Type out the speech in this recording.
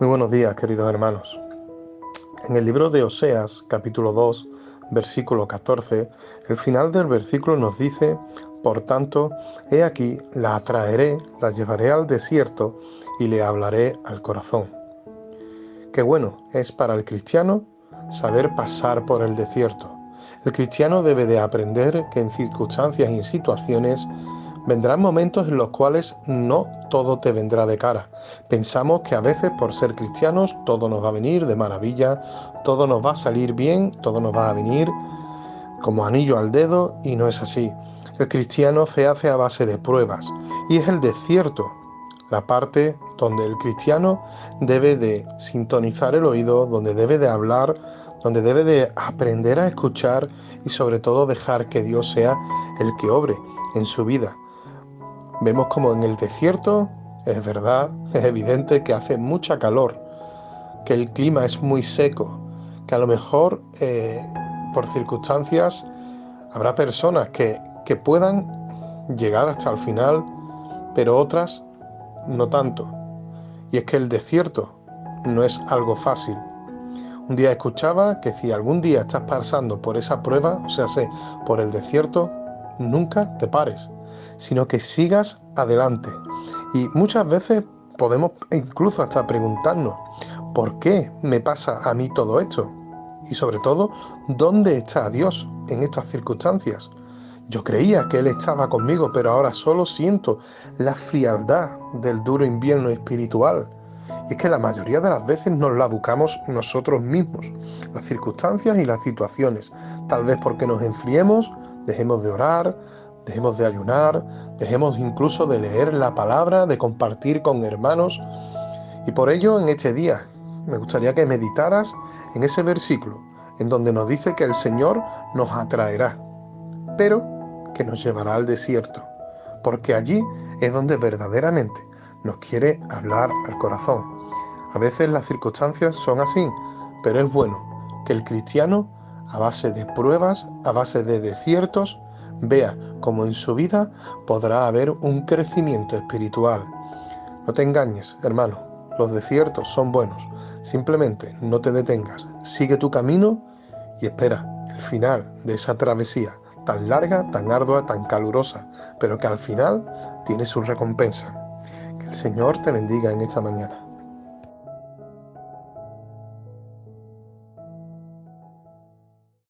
Muy buenos días, queridos hermanos. En el libro de Oseas, capítulo 2, versículo 14, el final del versículo nos dice, por tanto, he aquí, la atraeré, la llevaré al desierto y le hablaré al corazón. Qué bueno es para el cristiano saber pasar por el desierto. El cristiano debe de aprender que en circunstancias y en situaciones vendrán momentos en los cuales no todo te vendrá de cara. Pensamos que a veces por ser cristianos todo nos va a venir de maravilla, todo nos va a salir bien, todo nos va a venir como anillo al dedo y no es así. El cristiano se hace a base de pruebas y es el desierto la parte donde el cristiano debe de sintonizar el oído, donde debe de hablar, donde debe de aprender a escuchar y sobre todo dejar que Dios sea el que obre en su vida. Vemos como en el desierto, es verdad, es evidente que hace mucha calor, que el clima es muy seco, que a lo mejor eh, por circunstancias habrá personas que, que puedan llegar hasta el final, pero otras no tanto. Y es que el desierto no es algo fácil. Un día escuchaba que si algún día estás pasando por esa prueba, o sea, sé, por el desierto, nunca te pares sino que sigas adelante. Y muchas veces podemos incluso hasta preguntarnos, ¿por qué me pasa a mí todo esto? Y sobre todo, ¿dónde está Dios en estas circunstancias? Yo creía que Él estaba conmigo, pero ahora solo siento la frialdad del duro invierno espiritual. Y es que la mayoría de las veces nos la buscamos nosotros mismos, las circunstancias y las situaciones. Tal vez porque nos enfriemos, dejemos de orar, dejemos de ayunar, dejemos incluso de leer la palabra, de compartir con hermanos. Y por ello en este día me gustaría que meditaras en ese versículo, en donde nos dice que el Señor nos atraerá, pero que nos llevará al desierto, porque allí es donde verdaderamente nos quiere hablar al corazón. A veces las circunstancias son así, pero es bueno que el cristiano, a base de pruebas, a base de desiertos, vea cómo en su vida podrá haber un crecimiento espiritual. No te engañes, hermano, los desiertos son buenos. Simplemente no te detengas, sigue tu camino y espera el final de esa travesía tan larga, tan ardua, tan calurosa, pero que al final tiene su recompensa. Que el Señor te bendiga en esta mañana.